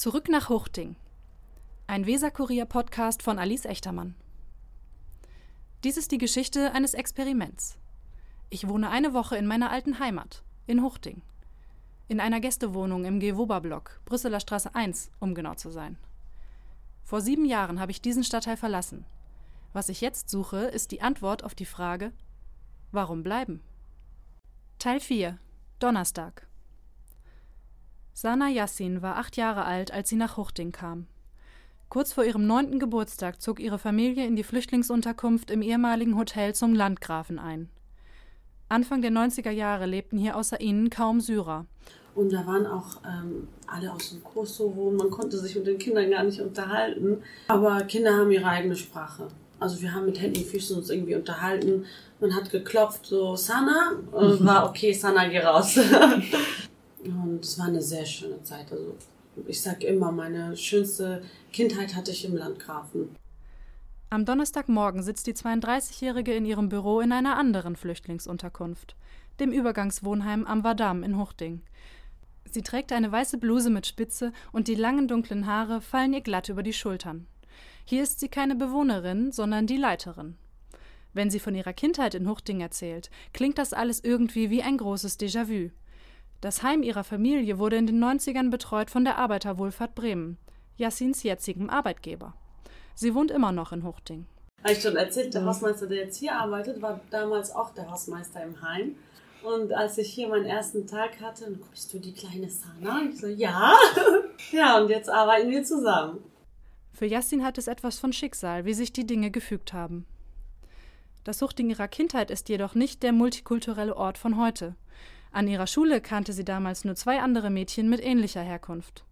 Zurück nach Huchting. Ein Weserkurier-Podcast von Alice Echtermann. Dies ist die Geschichte eines Experiments. Ich wohne eine Woche in meiner alten Heimat, in Huchting. In einer Gästewohnung im Gewoba-Block, Brüsseler Straße 1, um genau zu sein. Vor sieben Jahren habe ich diesen Stadtteil verlassen. Was ich jetzt suche, ist die Antwort auf die Frage: Warum bleiben? Teil 4 Donnerstag Sana Yassin war acht Jahre alt, als sie nach Huchting kam. Kurz vor ihrem neunten Geburtstag zog ihre Familie in die Flüchtlingsunterkunft im ehemaligen Hotel zum Landgrafen ein. Anfang der 90er Jahre lebten hier außer ihnen kaum Syrer. Und da waren auch ähm, alle aus dem Kosovo. Man konnte sich mit den Kindern gar nicht unterhalten. Aber Kinder haben ihre eigene Sprache. Also wir haben mit Händen und Füßen uns irgendwie unterhalten. Man hat geklopft, so Sana, und war okay, Sana, geh raus. Und es war eine sehr schöne Zeit. Also ich sage immer, meine schönste Kindheit hatte ich im Landgrafen. Am Donnerstagmorgen sitzt die 32-Jährige in ihrem Büro in einer anderen Flüchtlingsunterkunft, dem Übergangswohnheim am Wadam in Huchting. Sie trägt eine weiße Bluse mit Spitze und die langen dunklen Haare fallen ihr glatt über die Schultern. Hier ist sie keine Bewohnerin, sondern die Leiterin. Wenn sie von ihrer Kindheit in Huchting erzählt, klingt das alles irgendwie wie ein großes Déjà-vu. Das Heim ihrer Familie wurde in den 90ern betreut von der Arbeiterwohlfahrt Bremen, Yassins jetzigem Arbeitgeber. Sie wohnt immer noch in Huchting. Habe ich schon erzählt, der Hausmeister, der jetzt hier arbeitet, war damals auch der Hausmeister im Heim. Und als ich hier meinen ersten Tag hatte, dann guckst du die kleine Sana? Ich so, ja. ja, und jetzt arbeiten wir zusammen. Für Yassin hat es etwas von Schicksal, wie sich die Dinge gefügt haben. Das Huchting ihrer Kindheit ist jedoch nicht der multikulturelle Ort von heute. An ihrer Schule kannte sie damals nur zwei andere Mädchen mit ähnlicher Herkunft.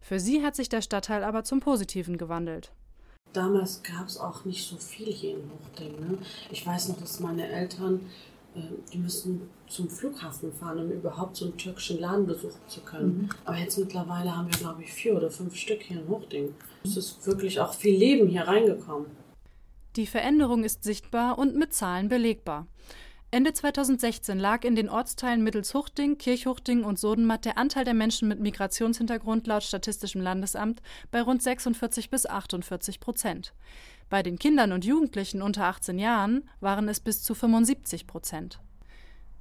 Für sie hat sich der Stadtteil aber zum Positiven gewandelt. Damals gab es auch nicht so viel hier in Huchting. Ne? Ich weiß noch, dass meine Eltern, äh, die müssten zum Flughafen fahren, um überhaupt so einen türkischen Laden besuchen zu können. Mhm. Aber jetzt mittlerweile haben wir, glaube ich, vier oder fünf Stück hier in Huchting. Es ist wirklich auch viel Leben hier reingekommen. Die Veränderung ist sichtbar und mit Zahlen belegbar. Ende 2016 lag in den Ortsteilen Mittelshuchting, Kirchhuchting und Sodenmatt der Anteil der Menschen mit Migrationshintergrund laut Statistischem Landesamt bei rund 46 bis 48 Prozent. Bei den Kindern und Jugendlichen unter 18 Jahren waren es bis zu 75 Prozent.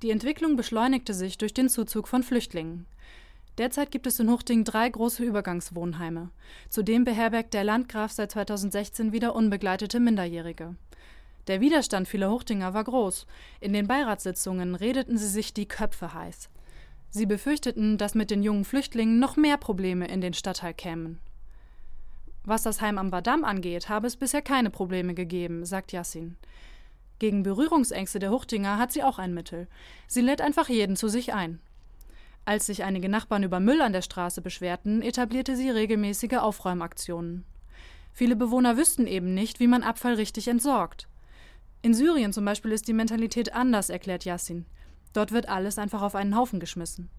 Die Entwicklung beschleunigte sich durch den Zuzug von Flüchtlingen. Derzeit gibt es in Huchting drei große Übergangswohnheime. Zudem beherbergt der Landgraf seit 2016 wieder unbegleitete Minderjährige. Der Widerstand vieler Huchtinger war groß. In den Beiratssitzungen redeten sie sich die Köpfe heiß. Sie befürchteten, dass mit den jungen Flüchtlingen noch mehr Probleme in den Stadtteil kämen. Was das Heim am Badam angeht, habe es bisher keine Probleme gegeben, sagt Yassin. Gegen Berührungsängste der Huchtinger hat sie auch ein Mittel. Sie lädt einfach jeden zu sich ein. Als sich einige Nachbarn über Müll an der Straße beschwerten, etablierte sie regelmäßige Aufräumaktionen. Viele Bewohner wüssten eben nicht, wie man Abfall richtig entsorgt. In Syrien zum Beispiel ist die Mentalität anders, erklärt Yassin. Dort wird alles einfach auf einen Haufen geschmissen.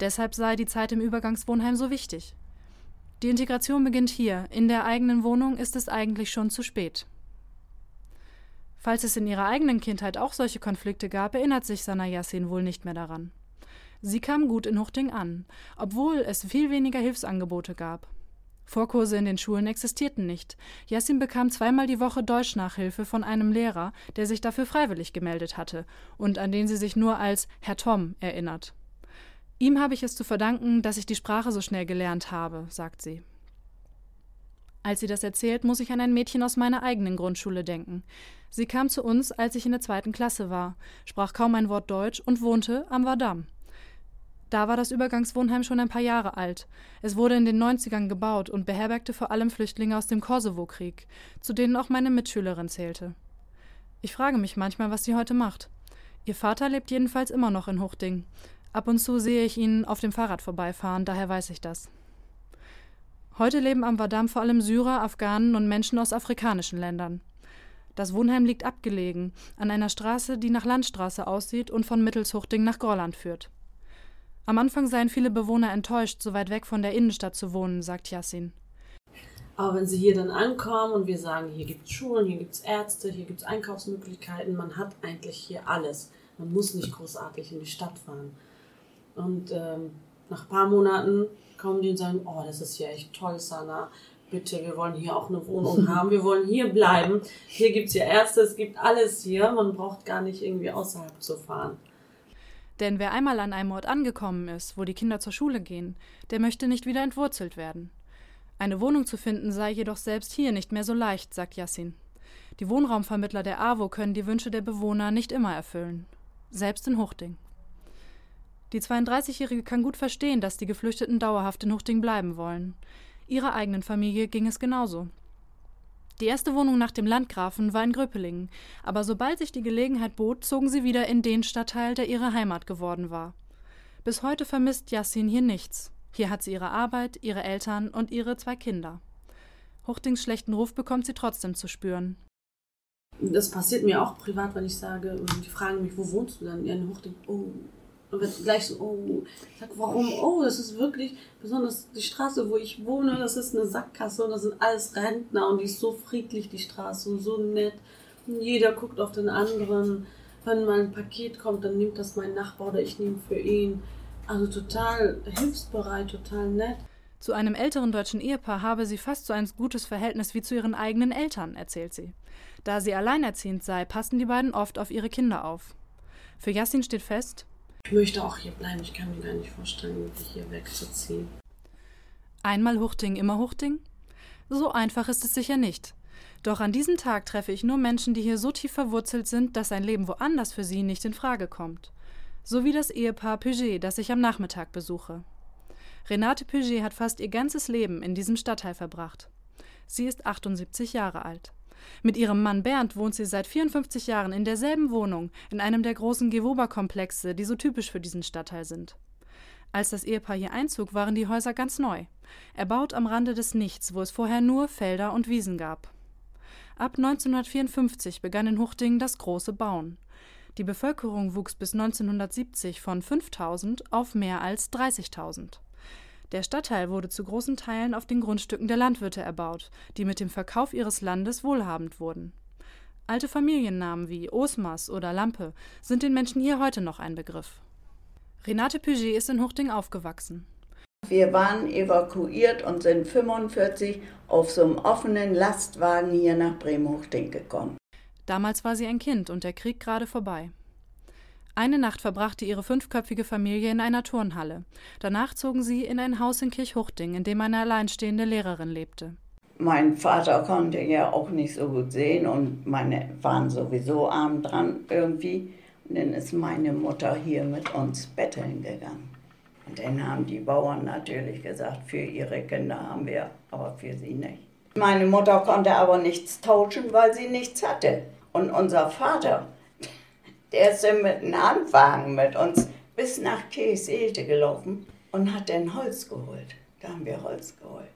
Deshalb sei die Zeit im Übergangswohnheim so wichtig. Die Integration beginnt hier, in der eigenen Wohnung ist es eigentlich schon zu spät. Falls es in ihrer eigenen Kindheit auch solche Konflikte gab, erinnert sich Sana Yassin wohl nicht mehr daran. Sie kam gut in Huchting an, obwohl es viel weniger Hilfsangebote gab. Vorkurse in den Schulen existierten nicht. Yassin bekam zweimal die Woche Deutschnachhilfe von einem Lehrer, der sich dafür freiwillig gemeldet hatte und an den sie sich nur als Herr Tom erinnert. Ihm habe ich es zu verdanken, dass ich die Sprache so schnell gelernt habe, sagt sie. Als sie das erzählt, muss ich an ein Mädchen aus meiner eigenen Grundschule denken. Sie kam zu uns, als ich in der zweiten Klasse war, sprach kaum ein Wort Deutsch und wohnte am Wadam. Da war das Übergangswohnheim schon ein paar Jahre alt. Es wurde in den 90ern gebaut und beherbergte vor allem Flüchtlinge aus dem Kosovo-Krieg, zu denen auch meine Mitschülerin zählte. Ich frage mich manchmal, was sie heute macht. Ihr Vater lebt jedenfalls immer noch in Huchting. Ab und zu sehe ich ihn auf dem Fahrrad vorbeifahren, daher weiß ich das. Heute leben am Wadam vor allem Syrer, Afghanen und Menschen aus afrikanischen Ländern. Das Wohnheim liegt abgelegen, an einer Straße, die nach Landstraße aussieht und von Mittelshuchting nach Gorland führt. Am Anfang seien viele Bewohner enttäuscht, so weit weg von der Innenstadt zu wohnen, sagt Yassin. Aber wenn sie hier dann ankommen und wir sagen, hier gibt es Schulen, hier gibt es Ärzte, hier gibt es Einkaufsmöglichkeiten, man hat eigentlich hier alles. Man muss nicht großartig in die Stadt fahren. Und ähm, nach ein paar Monaten kommen die und sagen, oh, das ist hier echt toll, Sana. Bitte, wir wollen hier auch eine Wohnung haben, wir wollen hier bleiben. Hier gibt es ja Ärzte, es gibt alles hier. Man braucht gar nicht irgendwie außerhalb zu fahren. Denn wer einmal an einem Ort angekommen ist, wo die Kinder zur Schule gehen, der möchte nicht wieder entwurzelt werden. Eine Wohnung zu finden sei jedoch selbst hier nicht mehr so leicht, sagt Yassin. Die Wohnraumvermittler der AWO können die Wünsche der Bewohner nicht immer erfüllen. Selbst in Huchting. Die 32-Jährige kann gut verstehen, dass die Geflüchteten dauerhaft in Huchting bleiben wollen. Ihrer eigenen Familie ging es genauso. Die erste Wohnung nach dem Landgrafen war in Gröpelingen, aber sobald sich die Gelegenheit bot, zogen sie wieder in den Stadtteil, der ihre Heimat geworden war. Bis heute vermisst Yassin hier nichts. Hier hat sie ihre Arbeit, ihre Eltern und ihre zwei Kinder. Huchtings schlechten Ruf bekommt sie trotzdem zu spüren. Das passiert mir auch privat, wenn ich sage, die fragen mich, wo wohnst du denn? In Huchting. Oh, und wird gleich so, oh, ich sag, warum? Oh, das ist wirklich, besonders die Straße, wo ich wohne, das ist eine Sackgasse und das sind alles Rentner und die ist so friedlich, die Straße, und so nett. Und jeder guckt auf den anderen. Wenn mal ein Paket kommt, dann nimmt das mein Nachbar oder ich nehme für ihn. Also total hilfsbereit, total nett. Zu einem älteren deutschen Ehepaar habe sie fast so ein gutes Verhältnis wie zu ihren eigenen Eltern, erzählt sie. Da sie alleinerziehend sei, passen die beiden oft auf ihre Kinder auf. Für Yassin steht fest, ich möchte auch hier bleiben. Ich kann mir gar nicht vorstellen, hier wegzuziehen. Einmal Huchting, immer Huchting? So einfach ist es sicher nicht. Doch an diesem Tag treffe ich nur Menschen, die hier so tief verwurzelt sind, dass ein Leben woanders für sie nicht in Frage kommt. So wie das Ehepaar Puget, das ich am Nachmittag besuche. Renate Puget hat fast ihr ganzes Leben in diesem Stadtteil verbracht. Sie ist 78 Jahre alt. Mit ihrem Mann Bernd wohnt sie seit 54 Jahren in derselben Wohnung, in einem der großen Gewoba-Komplexe, die so typisch für diesen Stadtteil sind. Als das Ehepaar hier einzog, waren die Häuser ganz neu. Erbaut am Rande des Nichts, wo es vorher nur Felder und Wiesen gab. Ab 1954 begann in Huchting das große Bauen. Die Bevölkerung wuchs bis 1970 von 5000 auf mehr als 30.000. Der Stadtteil wurde zu großen Teilen auf den Grundstücken der Landwirte erbaut, die mit dem Verkauf ihres Landes wohlhabend wurden. Alte Familiennamen wie Osmas oder Lampe sind den Menschen hier heute noch ein Begriff. Renate Puget ist in Huchting aufgewachsen. Wir waren evakuiert und sind 45 auf so einem offenen Lastwagen hier nach Bremen-Huchting gekommen. Damals war sie ein Kind und der Krieg gerade vorbei. Eine Nacht verbrachte ihre fünfköpfige Familie in einer Turnhalle. Danach zogen sie in ein Haus in Kirchhuchting, in dem eine alleinstehende Lehrerin lebte. Mein Vater konnte ja auch nicht so gut sehen und meine waren sowieso arm dran irgendwie. Und dann ist meine Mutter hier mit uns betteln gegangen. Und dann haben die Bauern natürlich gesagt, für ihre Kinder haben wir, aber für sie nicht. Meine Mutter konnte aber nichts tauschen, weil sie nichts hatte. Und unser Vater, der ist mit einem Handwagen mit uns bis nach Kirchseelte gelaufen und hat dann Holz geholt. Da haben wir Holz geholt.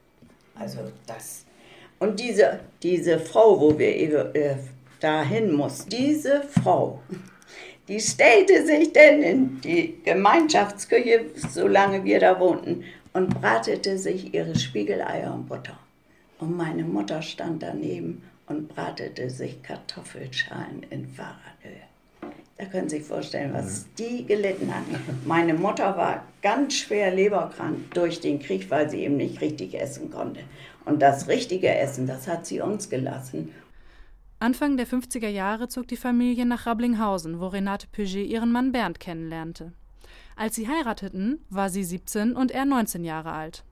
Also das. Und diese, diese Frau, wo wir äh, dahin mussten, diese Frau, die stellte sich dann in die Gemeinschaftsküche, solange wir da wohnten, und bratete sich ihre Spiegeleier und Butter. Und meine Mutter stand daneben und bratete sich Kartoffelschalen in Fahrradhöhe. Da können Sie sich vorstellen, was mhm. die gelitten hat. Meine Mutter war ganz schwer leberkrank durch den Krieg, weil sie eben nicht richtig essen konnte. Und das richtige Essen, das hat sie uns gelassen. Anfang der 50er Jahre zog die Familie nach Rablinghausen, wo Renate Puget ihren Mann Bernd kennenlernte. Als sie heirateten, war sie 17 und er 19 Jahre alt.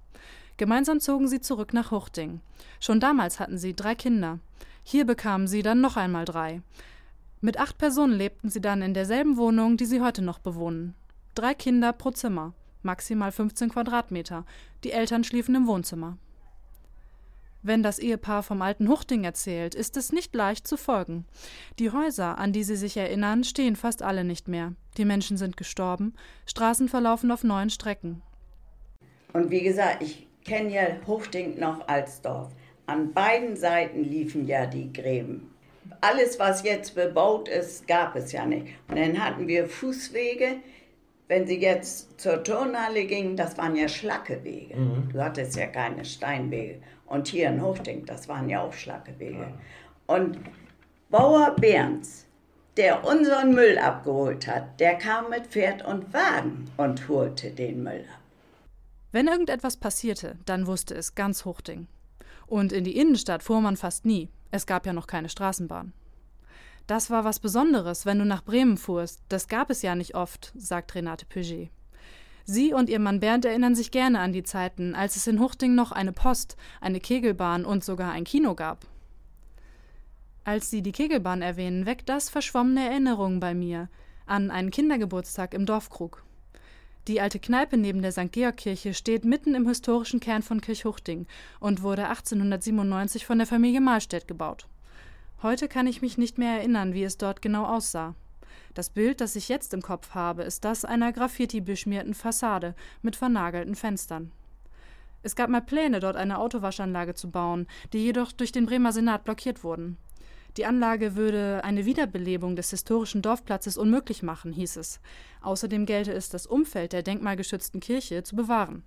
Gemeinsam zogen sie zurück nach Huchting. Schon damals hatten sie drei Kinder. Hier bekamen sie dann noch einmal drei. Mit acht Personen lebten sie dann in derselben Wohnung, die sie heute noch bewohnen. Drei Kinder pro Zimmer, maximal 15 Quadratmeter. Die Eltern schliefen im Wohnzimmer. Wenn das Ehepaar vom alten Huchting erzählt, ist es nicht leicht zu folgen. Die Häuser, an die sie sich erinnern, stehen fast alle nicht mehr. Die Menschen sind gestorben, Straßen verlaufen auf neuen Strecken. Und wie gesagt, ich kenne ja Huchting noch als Dorf. An beiden Seiten liefen ja die Gräben alles, was jetzt bebaut ist, gab es ja nicht. Und dann hatten wir Fußwege. Wenn Sie jetzt zur Turnhalle gingen, das waren ja Schlackewege. Mhm. Du hattest ja keine Steinwege. Und hier in Hochding, das waren ja auch Schlackewege. Ja. Und Bauer Behrens, der unseren Müll abgeholt hat, der kam mit Pferd und Wagen und holte den Müll ab. Wenn irgendetwas passierte, dann wusste es ganz Huchting. Und in die Innenstadt fuhr man fast nie. Es gab ja noch keine Straßenbahn. Das war was Besonderes, wenn du nach Bremen fuhrst. Das gab es ja nicht oft, sagt Renate Puget. Sie und ihr Mann Bernd erinnern sich gerne an die Zeiten, als es in Huchting noch eine Post, eine Kegelbahn und sogar ein Kino gab. Als Sie die Kegelbahn erwähnen, weckt das verschwommene Erinnerungen bei mir an einen Kindergeburtstag im Dorfkrug. Die alte Kneipe neben der St. Georg-Kirche steht mitten im historischen Kern von Kirchhuchting und wurde 1897 von der Familie Mahlstedt gebaut. Heute kann ich mich nicht mehr erinnern, wie es dort genau aussah. Das Bild, das ich jetzt im Kopf habe, ist das einer graffiti-beschmierten Fassade mit vernagelten Fenstern. Es gab mal Pläne, dort eine Autowaschanlage zu bauen, die jedoch durch den Bremer Senat blockiert wurden. Die Anlage würde eine Wiederbelebung des historischen Dorfplatzes unmöglich machen, hieß es. Außerdem gelte es, das Umfeld der denkmalgeschützten Kirche zu bewahren.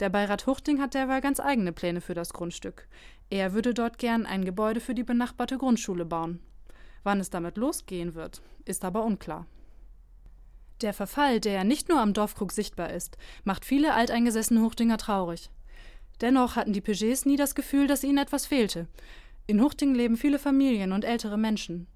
Der Beirat Huchting hat derweil ganz eigene Pläne für das Grundstück. Er würde dort gern ein Gebäude für die benachbarte Grundschule bauen. Wann es damit losgehen wird, ist aber unklar. Der Verfall, der nicht nur am Dorfkrug sichtbar ist, macht viele alteingesessene Huchtinger traurig. Dennoch hatten die Pegés nie das Gefühl, dass ihnen etwas fehlte. In Huchting leben viele Familien und ältere Menschen.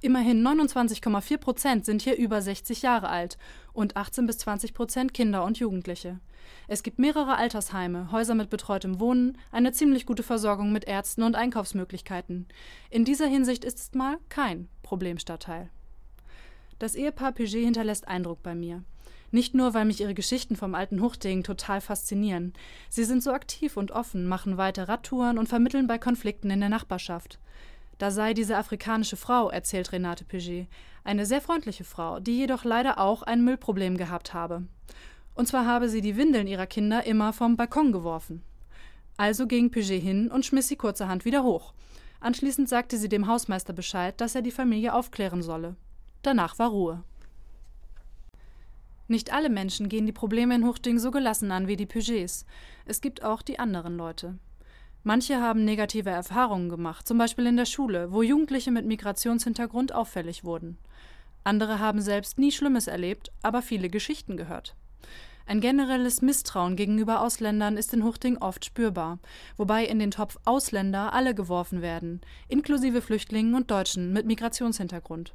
Immerhin 29,4 Prozent sind hier über 60 Jahre alt und 18 bis 20 Prozent Kinder und Jugendliche. Es gibt mehrere Altersheime, Häuser mit betreutem Wohnen, eine ziemlich gute Versorgung mit Ärzten und Einkaufsmöglichkeiten. In dieser Hinsicht ist es mal kein Problemstadtteil. Das Ehepaar Puget hinterlässt Eindruck bei mir. Nicht nur, weil mich ihre Geschichten vom alten Huchting total faszinieren. Sie sind so aktiv und offen, machen weite Radtouren und vermitteln bei Konflikten in der Nachbarschaft. Da sei diese afrikanische Frau, erzählt Renate Puget, eine sehr freundliche Frau, die jedoch leider auch ein Müllproblem gehabt habe. Und zwar habe sie die Windeln ihrer Kinder immer vom Balkon geworfen. Also ging Puget hin und schmiss sie kurzerhand wieder hoch. Anschließend sagte sie dem Hausmeister Bescheid, dass er die Familie aufklären solle. Danach war Ruhe. Nicht alle Menschen gehen die Probleme in Huchting so gelassen an wie die Pugets. Es gibt auch die anderen Leute. Manche haben negative Erfahrungen gemacht, zum Beispiel in der Schule, wo Jugendliche mit Migrationshintergrund auffällig wurden. Andere haben selbst nie Schlimmes erlebt, aber viele Geschichten gehört. Ein generelles Misstrauen gegenüber Ausländern ist in Huchting oft spürbar, wobei in den Topf Ausländer alle geworfen werden, inklusive Flüchtlingen und Deutschen mit Migrationshintergrund.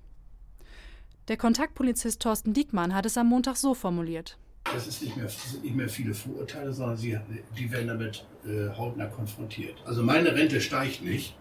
Der Kontaktpolizist Thorsten Diekmann hat es am Montag so formuliert. Das nicht mehr, sind nicht mehr viele Vorurteile, sondern sie, die werden damit äh, hautnah konfrontiert. Also meine Rente steigt nicht.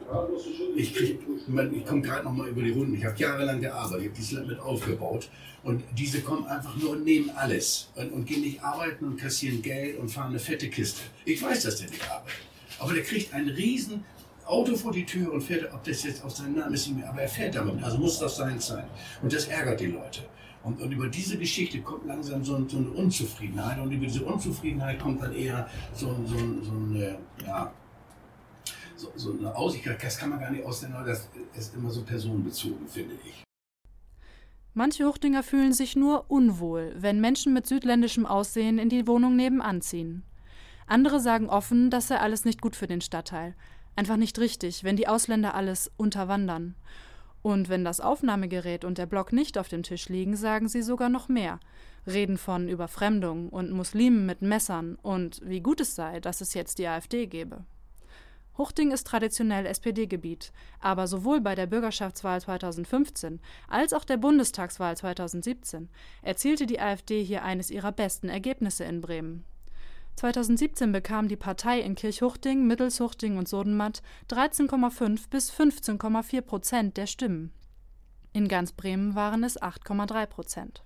Ich, ich komme gerade noch mal über die Runden. Ich habe jahrelang gearbeitet, ich habe dieses Land mit aufgebaut. Und diese kommen einfach nur und nehmen alles und, und gehen nicht arbeiten und kassieren Geld und fahren eine fette Kiste. Ich weiß, dass der nicht arbeitet. Aber der kriegt einen riesen Auto vor die Tür und fährt, ob das jetzt aus seinem Namen ist, nicht mehr, aber er fährt damit, also muss das sein sein. Und das ärgert die Leute. Und, und über diese Geschichte kommt langsam so, so, eine Unzufriedenheit und über diese Unzufriedenheit kommt dann eher so, so, so eine, ja, so, so eine Aussicht, das kann man gar nicht ausnehmen, das ist immer so personenbezogen, finde ich. Manche Huchtinger fühlen sich nur unwohl, wenn Menschen mit südländischem Aussehen in die Wohnung nebenan ziehen. Andere sagen offen, das sei alles nicht gut für den Stadtteil, einfach nicht richtig, wenn die Ausländer alles unterwandern. Und wenn das Aufnahmegerät und der Block nicht auf dem Tisch liegen, sagen sie sogar noch mehr. Reden von Überfremdung und Muslimen mit Messern und wie gut es sei, dass es jetzt die AfD gebe. Huchting ist traditionell SPD-Gebiet, aber sowohl bei der Bürgerschaftswahl 2015 als auch der Bundestagswahl 2017 erzielte die AfD hier eines ihrer besten Ergebnisse in Bremen. 2017 bekam die Partei in Kirchhuchting, Mittelshuchting und Sodenmatt 13,5 bis 15,4 Prozent der Stimmen. In ganz Bremen waren es 8,3 Prozent.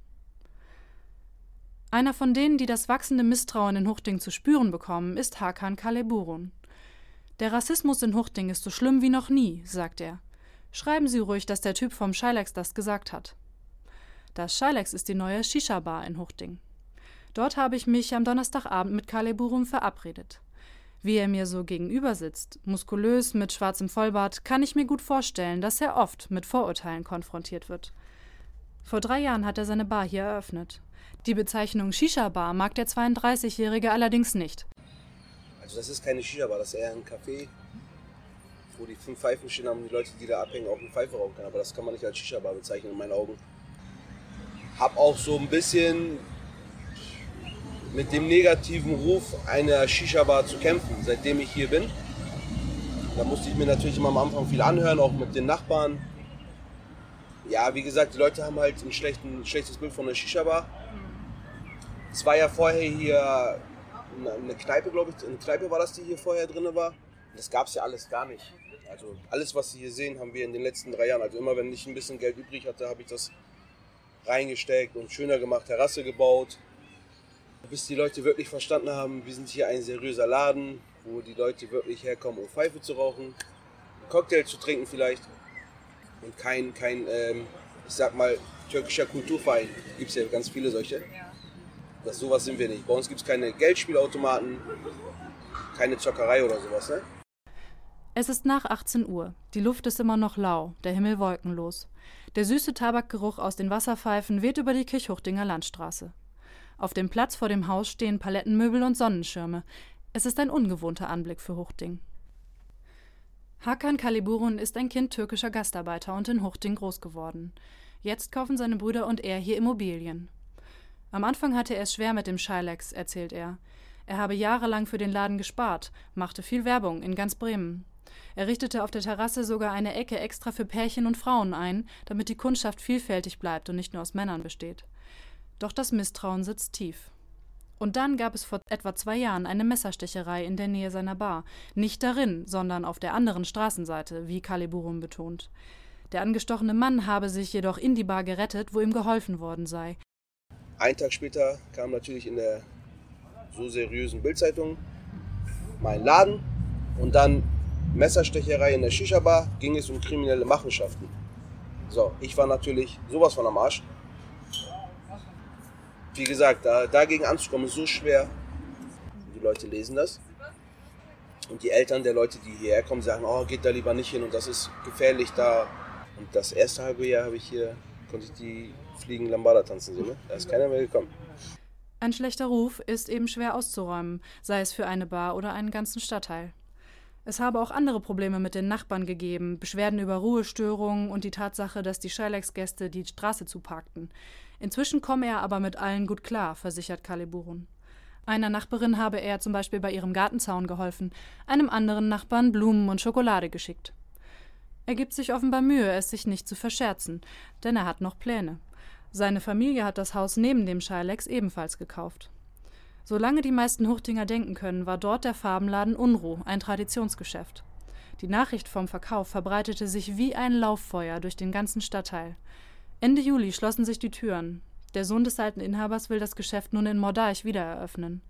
Einer von denen, die das wachsende Misstrauen in Huchting zu spüren bekommen, ist Hakan Kaleburun. Der Rassismus in Huchting ist so schlimm wie noch nie, sagt er. Schreiben Sie ruhig, dass der Typ vom Schilex das gesagt hat. Das Schilex ist die neue Shisha-Bar in Huchting. Dort habe ich mich am Donnerstagabend mit Kaleburum verabredet. Wie er mir so gegenüber sitzt, muskulös mit schwarzem Vollbart, kann ich mir gut vorstellen, dass er oft mit Vorurteilen konfrontiert wird. Vor drei Jahren hat er seine Bar hier eröffnet. Die Bezeichnung Shisha-Bar mag der 32-Jährige allerdings nicht. Also das ist keine Shisha-Bar, das ist eher ein Café, wo die fünf Pfeifen stehen haben und die Leute, die da abhängen, auch eine Pfeife rauchen können. Aber das kann man nicht als Shisha-Bar bezeichnen in meinen Augen. Hab auch so ein bisschen mit dem negativen Ruf einer Shisha-Bar zu kämpfen, seitdem ich hier bin. Da musste ich mir natürlich immer am Anfang viel anhören, auch mit den Nachbarn. Ja, wie gesagt, die Leute haben halt ein, ein schlechtes Bild von der Shisha-Bar. Es war ja vorher hier eine Kneipe, glaube ich, eine Kneipe war das, die hier vorher drin war. Das gab es ja alles gar nicht. Also alles, was Sie hier sehen, haben wir in den letzten drei Jahren. Also immer, wenn ich ein bisschen Geld übrig hatte, habe ich das reingesteckt und schöner gemacht, Terrasse gebaut. Bis die Leute wirklich verstanden haben, wir sind hier ein seriöser Laden, wo die Leute wirklich herkommen, um Pfeife zu rauchen, einen Cocktail zu trinken vielleicht und kein, kein ähm, ich sag mal, türkischer Kulturverein. Gibt es ja ganz viele solche. Das, sowas sind wir nicht. Bei uns gibt es keine Geldspielautomaten, keine Zockerei oder sowas. Ne? Es ist nach 18 Uhr. Die Luft ist immer noch lau, der Himmel wolkenlos. Der süße Tabakgeruch aus den Wasserpfeifen weht über die Kirchhuchdinger Landstraße. Auf dem Platz vor dem Haus stehen Palettenmöbel und Sonnenschirme. Es ist ein ungewohnter Anblick für Huchting. Hakan Kaliburun ist ein Kind türkischer Gastarbeiter und in Huchting groß geworden. Jetzt kaufen seine Brüder und er hier Immobilien. Am Anfang hatte er es schwer mit dem Schilex, erzählt er. Er habe jahrelang für den Laden gespart, machte viel Werbung in ganz Bremen. Er richtete auf der Terrasse sogar eine Ecke extra für Pärchen und Frauen ein, damit die Kundschaft vielfältig bleibt und nicht nur aus Männern besteht. Doch das Misstrauen sitzt tief. Und dann gab es vor etwa zwei Jahren eine Messerstecherei in der Nähe seiner Bar. Nicht darin, sondern auf der anderen Straßenseite, wie Kaliburum betont. Der angestochene Mann habe sich jedoch in die Bar gerettet, wo ihm geholfen worden sei. Ein Tag später kam natürlich in der so seriösen Bildzeitung mein Laden und dann Messerstecherei in der Shisha-Bar, ging es um kriminelle Machenschaften. So, ich war natürlich sowas von am Arsch. Wie gesagt, da, dagegen anzukommen ist so schwer. Die Leute lesen das. Und die Eltern der Leute, die hierher kommen, sagen, oh, geht da lieber nicht hin und das ist gefährlich da. Und das erste halbe Jahr habe ich hier, konnte ich die Fliegen Lambada tanzen sehen. Ne? Da ist keiner mehr gekommen. Ein schlechter Ruf ist eben schwer auszuräumen, sei es für eine Bar oder einen ganzen Stadtteil. Es habe auch andere Probleme mit den Nachbarn gegeben, Beschwerden über Ruhestörungen und die Tatsache, dass die Schilex-Gäste die Straße zuparkten. Inzwischen komme er aber mit allen gut klar, versichert Kaliburun. Einer Nachbarin habe er zum Beispiel bei ihrem Gartenzaun geholfen, einem anderen Nachbarn Blumen und Schokolade geschickt. Er gibt sich offenbar Mühe, es sich nicht zu verscherzen, denn er hat noch Pläne. Seine Familie hat das Haus neben dem Schilex ebenfalls gekauft. Solange die meisten Huchtinger denken können, war dort der Farbenladen Unruh, ein Traditionsgeschäft. Die Nachricht vom Verkauf verbreitete sich wie ein Lauffeuer durch den ganzen Stadtteil. Ende Juli schlossen sich die Türen. Der Sohn des alten Inhabers will das Geschäft nun in Mordaich wieder eröffnen.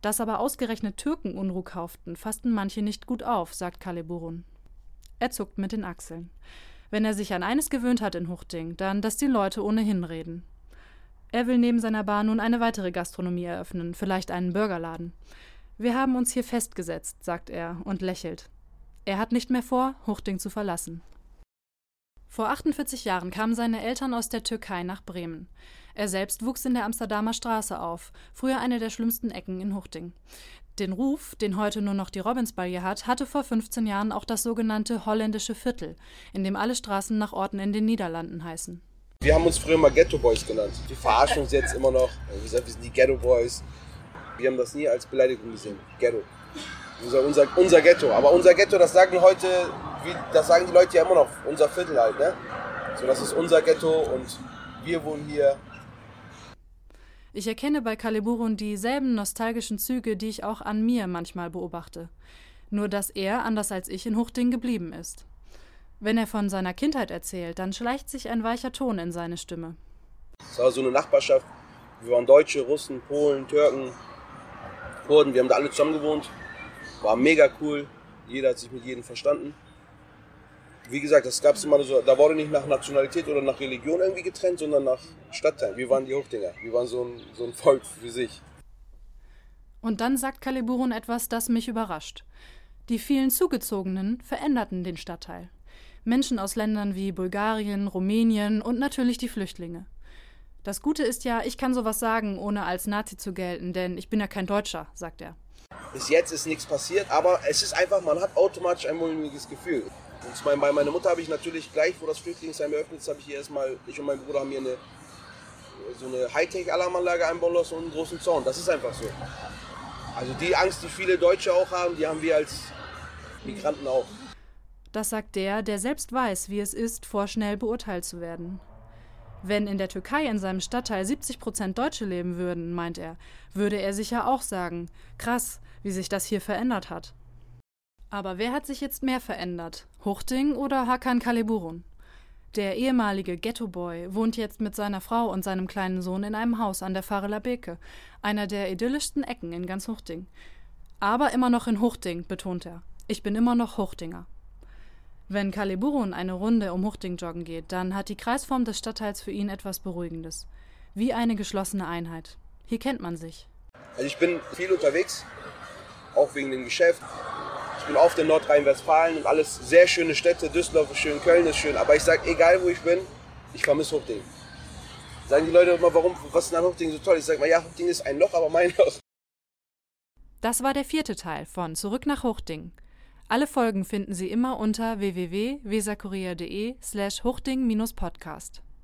Dass aber ausgerechnet Türken Unruh kauften, fassten manche nicht gut auf, sagt Kaleburun. Er zuckt mit den Achseln. Wenn er sich an eines gewöhnt hat in Huchting, dann, dass die Leute ohnehin reden. Er will neben seiner Bar nun eine weitere Gastronomie eröffnen, vielleicht einen Burgerladen. Wir haben uns hier festgesetzt, sagt er und lächelt. Er hat nicht mehr vor, Huchting zu verlassen. Vor 48 Jahren kamen seine Eltern aus der Türkei nach Bremen. Er selbst wuchs in der Amsterdamer Straße auf, früher eine der schlimmsten Ecken in Huchting. Den Ruf, den heute nur noch die Robinsbalje hat, hatte vor 15 Jahren auch das sogenannte holländische Viertel, in dem alle Straßen nach Orten in den Niederlanden heißen. Wir haben uns früher mal Ghetto Boys genannt. Wir verarschen uns jetzt immer noch. Wir sind die Ghetto Boys. Wir haben das nie als Beleidigung gesehen. Ghetto. Unser, unser, unser Ghetto. Aber unser Ghetto, das sagen heute, wie, das sagen die Leute ja immer noch. Unser Viertel halt, ne? So, das ist unser Ghetto und wir wohnen hier. Ich erkenne bei Kaliburun dieselben nostalgischen Züge, die ich auch an mir manchmal beobachte. Nur dass er, anders als ich, in Huchting geblieben ist. Wenn er von seiner Kindheit erzählt, dann schleicht sich ein weicher Ton in seine Stimme. Es war so eine Nachbarschaft. Wir waren Deutsche, Russen, Polen, Türken, Kurden. Wir haben da alle zusammen gewohnt. War mega cool. Jeder hat sich mit jedem verstanden. Wie gesagt, das gab es immer so, da wurde nicht nach Nationalität oder nach Religion irgendwie getrennt, sondern nach Stadtteil. Wir waren die Hochdinger. Wir waren so ein, so ein Volk für sich. Und dann sagt Kaliburun etwas, das mich überrascht. Die vielen Zugezogenen veränderten den Stadtteil. Menschen aus Ländern wie Bulgarien, Rumänien und natürlich die Flüchtlinge. Das Gute ist ja, ich kann sowas sagen, ohne als Nazi zu gelten, denn ich bin ja kein Deutscher, sagt er. Bis jetzt ist nichts passiert, aber es ist einfach, man hat automatisch ein mulmiges Gefühl. Und bei meiner Mutter habe ich natürlich gleich, wo das Flüchtlingsheim eröffnet ist, habe ich hier erstmal, ich und mein Bruder haben hier eine so eine Hightech-Alarmanlage einbauen lassen und einen großen Zaun. Das ist einfach so. Also die Angst, die viele Deutsche auch haben, die haben wir als Migranten auch. Das sagt der, der selbst weiß, wie es ist, vorschnell beurteilt zu werden. Wenn in der Türkei in seinem Stadtteil 70 Prozent Deutsche leben würden, meint er, würde er sicher auch sagen, krass, wie sich das hier verändert hat. Aber wer hat sich jetzt mehr verändert? Huchting oder Hakan Kaleburun? Der ehemalige Ghetto-Boy wohnt jetzt mit seiner Frau und seinem kleinen Sohn in einem Haus an der Farela Beke, einer der idyllischsten Ecken in ganz Huchting. Aber immer noch in Huchting, betont er. Ich bin immer noch Huchtinger. Wenn Kaleburun eine Runde um Huchting joggen geht, dann hat die Kreisform des Stadtteils für ihn etwas Beruhigendes. Wie eine geschlossene Einheit. Hier kennt man sich. Also ich bin viel unterwegs, auch wegen dem Geschäft. Ich bin oft in Nordrhein-Westfalen und alles sehr schöne Städte. Düsseldorf ist schön, Köln ist schön. Aber ich sage, egal wo ich bin, ich vermisse Huchting. Sagen die Leute immer, warum, was ist an Huchting so toll? Ich sage mal, ja, Huchting ist ein Loch, aber mein Loch. Das war der vierte Teil von Zurück nach Huchting. Alle Folgen finden Sie immer unter www.weserkurier.de slash huchting-podcast.